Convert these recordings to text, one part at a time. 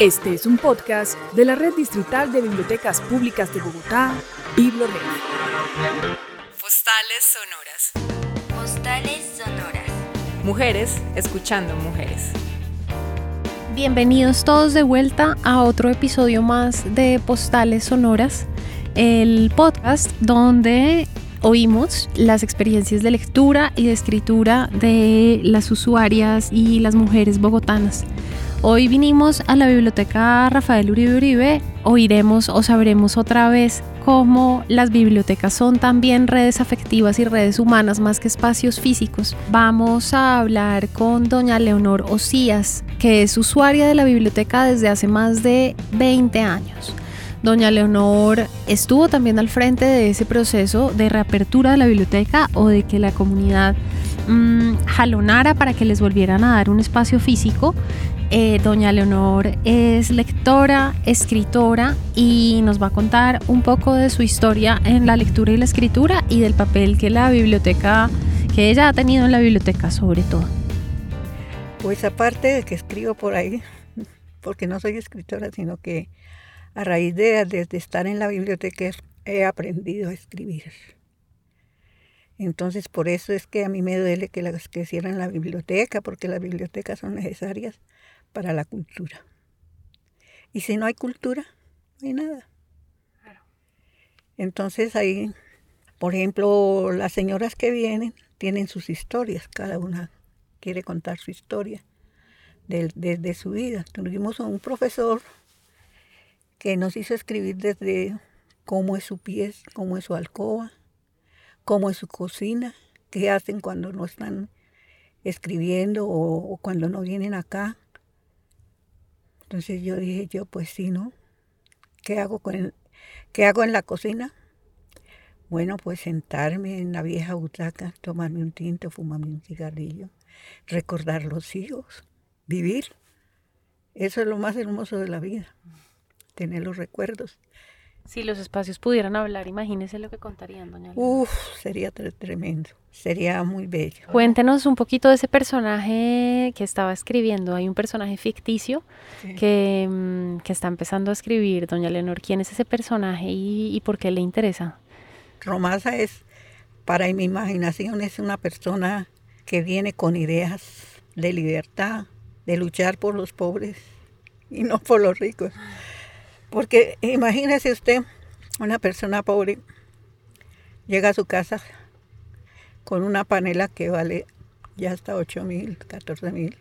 Este es un podcast de la Red Distrital de Bibliotecas Públicas de Bogotá, BibloRed. Postales sonoras. Postales sonoras. Mujeres escuchando mujeres. Bienvenidos todos de vuelta a otro episodio más de Postales Sonoras, el podcast donde oímos las experiencias de lectura y de escritura de las usuarias y las mujeres bogotanas. Hoy vinimos a la biblioteca Rafael Uribe Uribe, oiremos o sabremos otra vez cómo las bibliotecas son también redes afectivas y redes humanas más que espacios físicos. Vamos a hablar con doña Leonor Osías, que es usuaria de la biblioteca desde hace más de 20 años. Doña Leonor estuvo también al frente de ese proceso de reapertura de la biblioteca o de que la comunidad mmm, jalonara para que les volvieran a dar un espacio físico eh, doña Leonor es lectora, escritora y nos va a contar un poco de su historia en la lectura y la escritura y del papel que la biblioteca, que ella ha tenido en la biblioteca sobre todo. Pues aparte de que escribo por ahí, porque no soy escritora, sino que a raíz de, de, de estar en la biblioteca he aprendido a escribir. Entonces por eso es que a mí me duele que las que cierren la biblioteca, porque las bibliotecas son necesarias para la cultura. Y si no hay cultura, no hay nada. Entonces ahí, por ejemplo, las señoras que vienen tienen sus historias, cada una quiere contar su historia de, de, de su vida. Tuvimos un profesor que nos hizo escribir desde cómo es su pies, cómo es su alcoba, cómo es su cocina, qué hacen cuando no están escribiendo o, o cuando no vienen acá, entonces yo dije yo, pues sí, ¿no? ¿Qué hago, con ¿Qué hago en la cocina? Bueno, pues sentarme en la vieja butaca, tomarme un tinto, fumarme un cigarrillo, recordar los hijos, vivir. Eso es lo más hermoso de la vida, tener los recuerdos. Si los espacios pudieran hablar, imagínese lo que contarían, doña Uf, sería tremendo, sería muy bello. Cuéntenos un poquito de ese personaje que estaba escribiendo. Hay un personaje ficticio sí. que, que, está empezando a escribir, doña Leonor. ¿Quién es ese personaje y, y por qué le interesa? Romasa es, para mi imaginación, es una persona que viene con ideas de libertad, de luchar por los pobres y no por los ricos. Porque imagínese usted, una persona pobre llega a su casa con una panela que vale ya hasta 8 mil, 14 mil.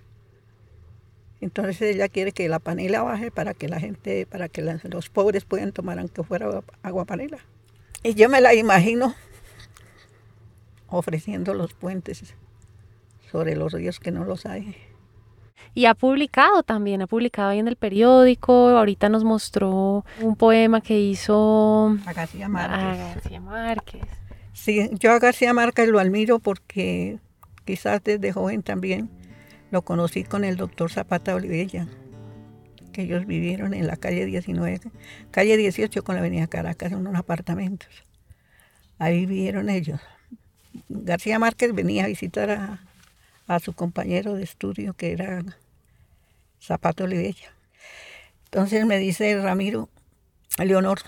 Entonces ella quiere que la panela baje para que la gente, para que los pobres puedan tomar aunque fuera agua panela. Y yo me la imagino ofreciendo los puentes sobre los ríos que no los hay. Y ha publicado también, ha publicado ahí en el periódico, ahorita nos mostró un poema que hizo a García Márquez. A García Márquez. Sí, yo a García Márquez lo admiro porque quizás desde joven también lo conocí con el doctor Zapata Olivella, que ellos vivieron en la calle 19, calle 18 con la avenida Caracas, en unos apartamentos. Ahí vivieron ellos. García Márquez venía a visitar a, a su compañero de estudio que era Zapato Olivella. Entonces me dice Ramiro, Leonor,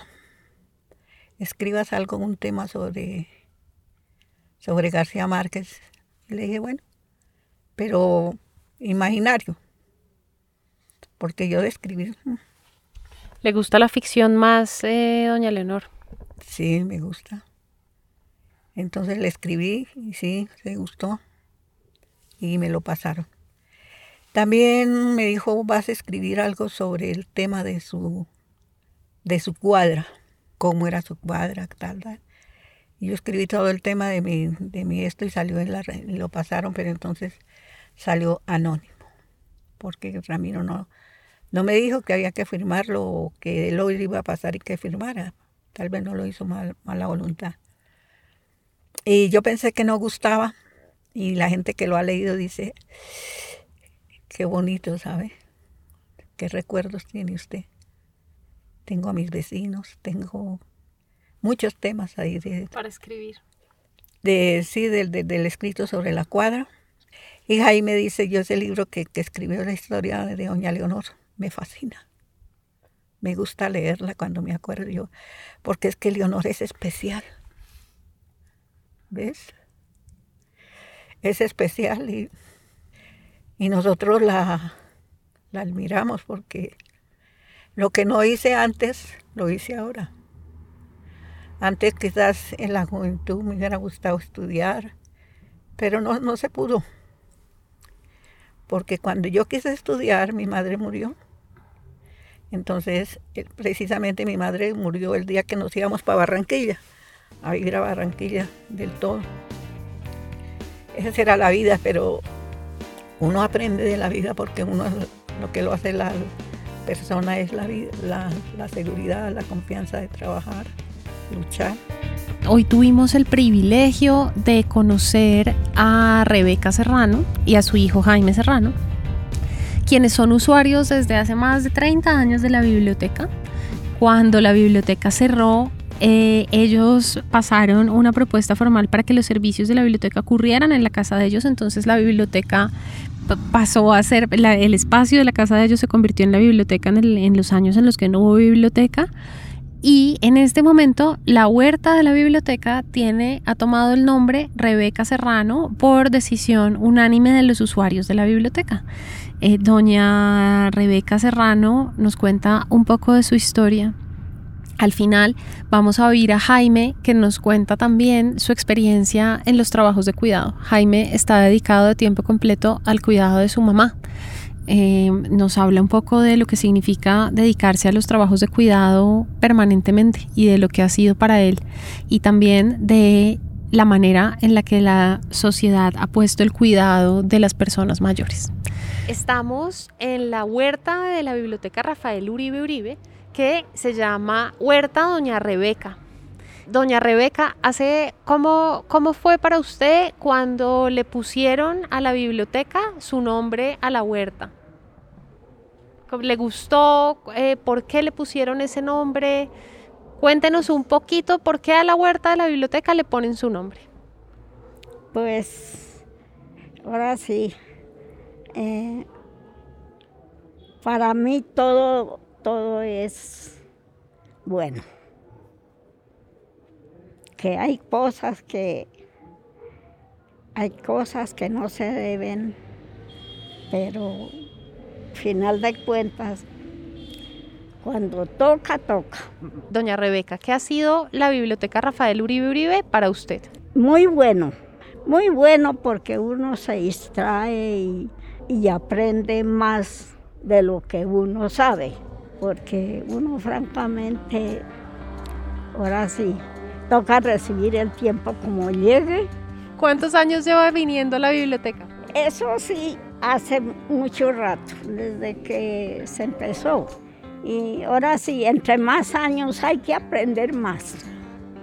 escribas algo, un tema sobre, sobre García Márquez. Y le dije, bueno, pero imaginario, porque yo de escribir... ¿Le gusta la ficción más, eh, doña Leonor? Sí, me gusta. Entonces le escribí y sí, le gustó y me lo pasaron. También me dijo, vas a escribir algo sobre el tema de su, de su cuadra, cómo era su cuadra, tal, tal. Y yo escribí todo el tema de mi, de mi esto y salió en la, lo pasaron, pero entonces salió anónimo, porque Ramiro no, no me dijo que había que firmarlo o que lo iba a pasar y que firmara. Tal vez no lo hizo mal, mala voluntad. Y yo pensé que no gustaba, y la gente que lo ha leído dice, qué bonito, ¿sabe? ¿Qué recuerdos tiene usted? Tengo a mis vecinos, tengo muchos temas ahí de... Para escribir. De, sí, del, de, del escrito sobre la cuadra. Y Jaime dice, yo ese libro que, que escribió la historia de Doña Leonor, me fascina. me gusta leerla cuando me acuerdo yo, porque es que Leonor es especial. ¿Ves? Es especial y, y nosotros la, la admiramos porque lo que no hice antes, lo hice ahora. Antes quizás en la juventud me hubiera gustado estudiar, pero no, no se pudo. Porque cuando yo quise estudiar, mi madre murió. Entonces, eh, precisamente mi madre murió el día que nos íbamos para Barranquilla, a vivir a Barranquilla del todo. Esa era la vida, pero uno aprende de la vida porque uno lo que lo hace la persona es la, la, la seguridad, la confianza de trabajar, luchar. Hoy tuvimos el privilegio de conocer a Rebeca Serrano y a su hijo Jaime Serrano quienes son usuarios desde hace más de 30 años de la biblioteca. Cuando la biblioteca cerró, eh, ellos pasaron una propuesta formal para que los servicios de la biblioteca ocurrieran en la casa de ellos, entonces la biblioteca pasó a ser, el espacio de la casa de ellos se convirtió en la biblioteca en, los años en los que no hubo biblioteca. Y en este momento la huerta de la biblioteca tiene, ha tomado el nombre Rebeca Serrano por decisión unánime de los usuarios de la biblioteca. Eh, doña Rebeca Serrano nos cuenta un poco de su historia. Al final vamos a oír a Jaime que nos cuenta también su experiencia en los trabajos de cuidado. Jaime está dedicado de tiempo completo al cuidado de su mamá. Eh, nos habla un poco de lo que significa dedicarse a los trabajos de cuidado permanentemente y de lo que ha sido para él y también de la manera en la que la sociedad ha puesto el cuidado de las personas mayores. Estamos en la huerta de la Biblioteca Rafael Uribe Uribe, que se llama Huerta Doña Rebeca. Doña Rebeca, hace, ¿cómo, ¿cómo fue para usted cuando le pusieron a la biblioteca su nombre a la huerta? ¿Le gustó? Eh, ¿Por qué le pusieron ese nombre? Cuéntenos un poquito por qué a la huerta de la biblioteca le ponen su nombre. Pues, ahora sí, eh, para mí todo, todo es bueno. Que hay cosas que hay cosas que no se deben, pero final de cuentas, cuando toca, toca. Doña Rebeca, ¿qué ha sido la Biblioteca Rafael Uribe Uribe para usted? Muy bueno, muy bueno porque uno se distrae y, y aprende más de lo que uno sabe, porque uno francamente, ahora sí, toca recibir el tiempo como llegue. ¿Cuántos años lleva viniendo a la biblioteca? Eso sí, hace mucho rato, desde que se empezó. Y ahora sí, entre más años hay que aprender más.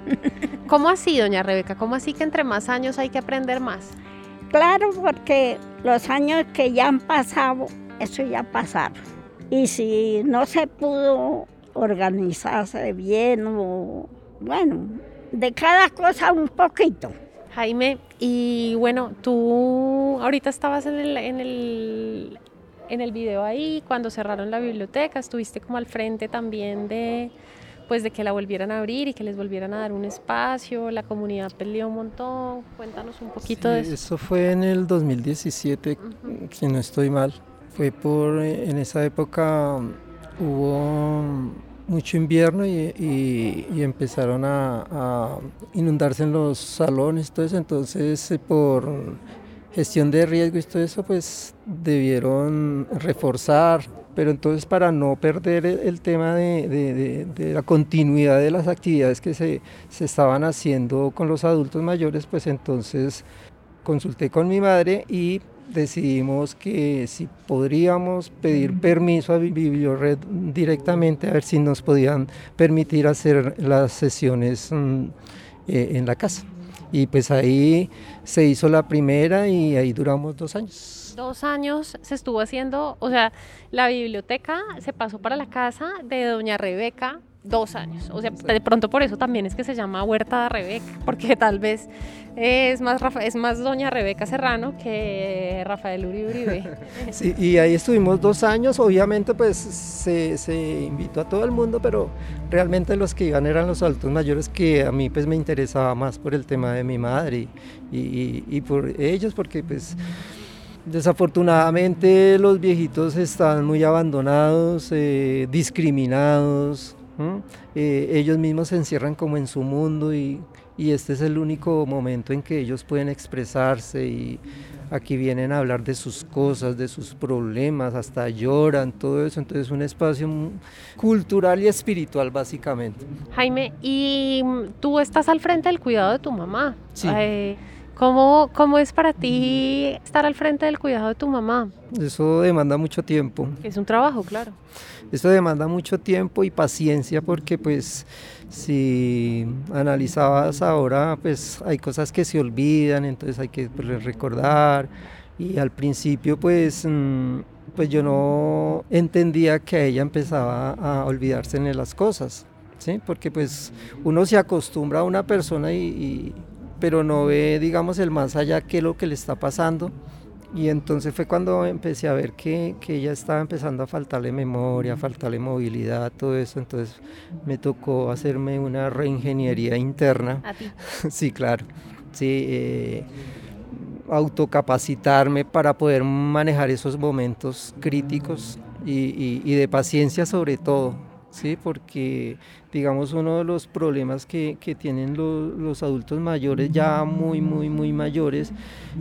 ¿Cómo así, doña Rebeca? ¿Cómo así que entre más años hay que aprender más? Claro, porque los años que ya han pasado, eso ya pasaron. Y si no se pudo organizarse bien o, bueno, de cada cosa un poquito. Jaime, y bueno, tú ahorita estabas en el, en el, en el video ahí, cuando cerraron la biblioteca, estuviste como al frente también de, pues de que la volvieran a abrir y que les volvieran a dar un espacio, la comunidad peleó un montón, cuéntanos un poquito de eso. Eso fue en el 2017, si no estoy mal, fue por, en esa época hubo mucho invierno y, empezaron a, inundarse en los salones, todo eso, entonces eh, por gestión de riesgo y todo eso, pues debieron reforzar, pero entonces para no perder el, tema de, la continuidad de las actividades que se, se estaban haciendo con los adultos mayores, pues entonces consulté con mi madre y decidimos que si podríamos pedir permiso a Bibliored directamente a ver si nos podían permitir hacer las sesiones mm, eh, en la casa. Y pues ahí se hizo la primera y ahí duramos dos años. Dos años se estuvo haciendo, o sea, la biblioteca se pasó para la casa de doña Rebeca dos años. O sea, de pronto por eso también es que se llama Huerta de Rebeca, porque tal vez es más, es más doña Rebeca Serrano que Rafael Uribe Uribe. Sí, y ahí estuvimos dos años, obviamente pues se, se, invitó a todo el mundo, pero realmente los que iban eran los adultos mayores que a mí pues me interesaba más por el tema de mi madre y, y, por ellos, porque pues... Desafortunadamente los viejitos están muy abandonados, eh, discriminados, eh, ellos mismos se encierran como en su mundo y, y, este es el único momento en que ellos pueden expresarse y aquí vienen a hablar de sus cosas, de sus problemas, hasta lloran, todo eso, entonces es un espacio cultural y espiritual básicamente. Jaime, y tú estás al frente del cuidado de tu mamá. Sí. Eh, ¿Cómo, ¿Cómo es para ti estar al frente del cuidado de tu mamá? Eso demanda mucho tiempo. Es un trabajo, claro. Esto demanda mucho tiempo y paciencia porque pues si analizabas ahora pues hay cosas que se olvidan, entonces hay que pues, recordar y al principio pues, mm, pues yo no entendía que ella empezaba a olvidarse de las cosas, ¿sí? porque pues uno se acostumbra a una persona y, y pero no ve, digamos, el más allá qué es lo que le está pasando. Y entonces fue cuando empecé a ver que, que, ella estaba empezando a faltarle memoria, a faltarle movilidad, todo eso. Entonces me tocó hacerme una reingeniería interna. ¿A ti? sí, claro. Sí, eh, autocapacitarme para poder manejar esos momentos críticos y, y, y de paciencia sobre todo. Sí, porque digamos uno de los problemas que, que tienen los, adultos mayores ya muy muy muy mayores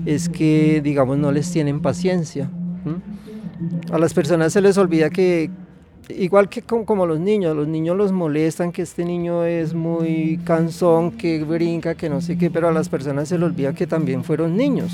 es que digamos no les tienen paciencia a las personas se les olvida que igual que como, como, los niños los niños los molestan que este niño es muy cansón que brinca que no sé qué pero a las personas se les olvida que también fueron niños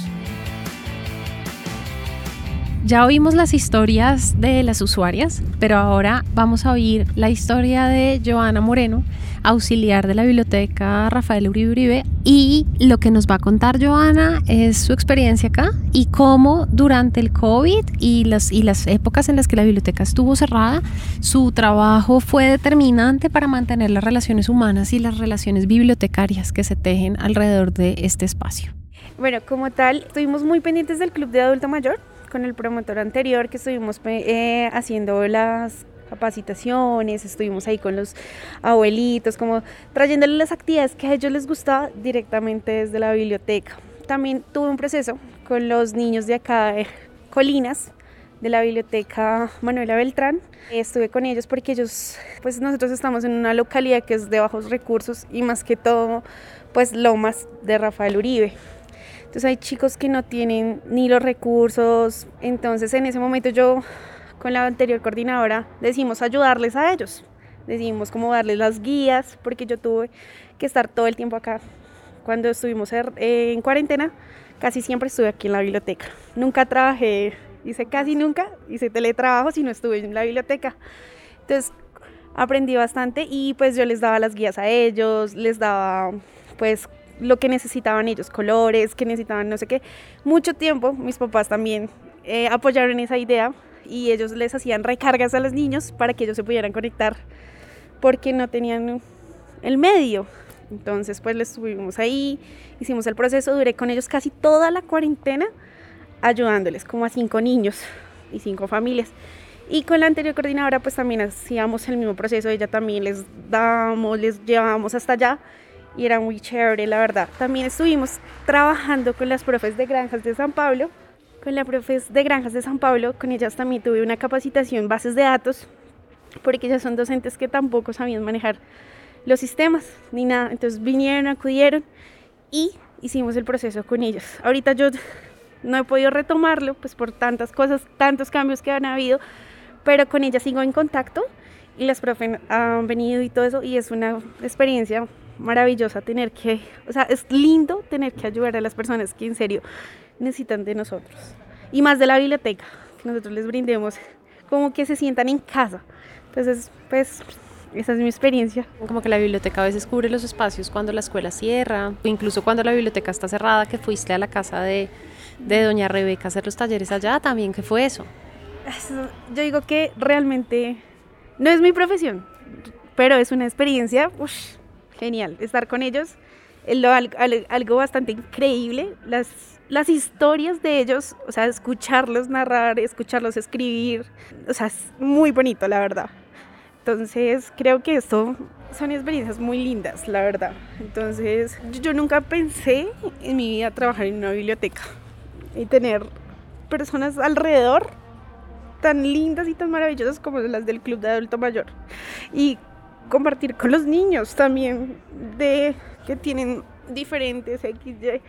ya oímos las historias de las usuarias, pero ahora vamos a oír la historia de Joana Moreno, auxiliar de la biblioteca Rafael Uribe Uribe, y lo que nos va a contar Joana es su experiencia acá y cómo durante el COVID y las, y las épocas en las que la biblioteca estuvo cerrada, su trabajo fue determinante para mantener las relaciones humanas y las relaciones bibliotecarias que se tejen alrededor de este espacio. Bueno, como tal, estuvimos muy pendientes del Club de Adulto Mayor con el promotor anterior que estuvimos eh, haciendo las capacitaciones, estuvimos ahí con los abuelitos, como trayéndoles las actividades que a ellos les gustaba directamente desde la biblioteca. También tuve un proceso con los niños de acá de Colinas, de la biblioteca Manuela Beltrán. Estuve con ellos porque ellos, pues nosotros estamos en una localidad que es de bajos recursos y más que todo, pues Lomas de Rafael Uribe. Entonces hay chicos que no tienen ni los recursos. Entonces en ese momento yo con la anterior coordinadora decidimos ayudarles a ellos. Decidimos como darles las guías porque yo tuve que estar todo el tiempo acá. Cuando estuvimos er, en cuarentena, casi siempre estuve aquí en la biblioteca. Nunca trabajé, hice casi nunca, hice teletrabajo si no estuve en la biblioteca. Entonces aprendí bastante y pues yo les daba las guías a ellos, les daba pues lo que necesitaban ellos, colores, que necesitaban no sé qué. Mucho tiempo mis papás también eh, apoyaron esa idea y ellos les hacían recargas a los niños para que ellos se pudieran conectar porque no tenían el medio. Entonces pues les estuvimos ahí, hicimos el proceso, duré con ellos casi toda la cuarentena ayudándoles como a cinco niños y cinco familias. Y con la anterior coordinadora pues también hacíamos el mismo proceso, ella también les dábamos, les llevábamos hasta allá y era muy chévere, la verdad. También estuvimos trabajando con las profes de Granjas de San Pablo, con las profes de Granjas de San Pablo, con ellas también tuve una capacitación bases de datos, porque ellas son docentes que tampoco sabían manejar los sistemas ni nada. Entonces vinieron, acudieron y hicimos el proceso con ellos. Ahorita yo no he podido retomarlo, pues por tantas cosas, tantos cambios que han habido, pero con ellas sigo en contacto y las profes han venido y todo eso y es una experiencia maravillosa tener que, o sea, es lindo tener que ayudar a las personas que en serio necesitan de nosotros. Y más de la biblioteca, que nosotros les brindemos como que se sientan en casa. Entonces, pues esa es mi experiencia. Como que la biblioteca a veces cubre los espacios cuando la escuela cierra, o incluso cuando la biblioteca está cerrada, que fuiste a la casa de, de doña Rebeca a hacer los talleres allá, también, ¿qué fue eso? Yo digo que realmente no es mi profesión, pero es una experiencia ush, genial estar con ellos. Algo bastante increíble, las, las historias de ellos, o sea, escucharlos narrar, escucharlos escribir, o sea, es muy bonito, la verdad. Entonces, creo que esto son experiencias muy lindas, la verdad. Entonces, yo, yo nunca pensé en mi vida trabajar en una biblioteca y tener personas alrededor tan lindas y tan maravillosas como las del Club de Adulto Mayor. Y compartir con los niños también de que tienen diferentes XY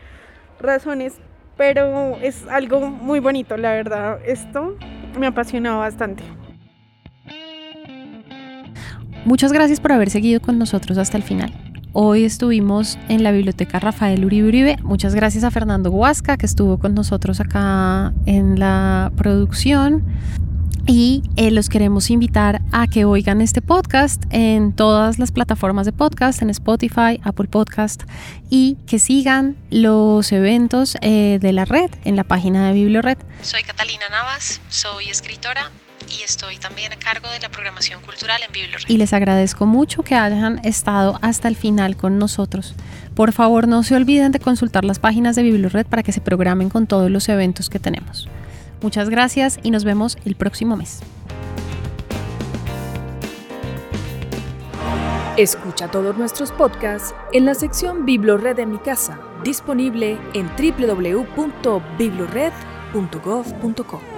razones, pero es algo muy bonito, la verdad. Esto me apasionado bastante. Muchas gracias por haber seguido con nosotros hasta el final. Hoy estuvimos en la biblioteca Rafael Uribe. Muchas gracias a Fernando Huasca que estuvo con nosotros acá en la producción. Y eh, los queremos invitar a que oigan este podcast en todas las plataformas de podcast, en Spotify, Apple Podcast, y que sigan los eventos eh, de la red en la página de BiblioRed. Soy Catalina Navas, soy escritora y estoy también a cargo de la programación cultural en BiblioRed. y les agradezco mucho que hayan estado hasta el final con nosotros. Por favor, no se olviden de consultar las páginas de BiblioRed para que se programen con todos los eventos que tenemos. Muchas gracias y nos vemos el próximo mes. Escucha todos nuestros podcasts en la sección Biblored de mi casa, disponible en www.biblored.gov.co.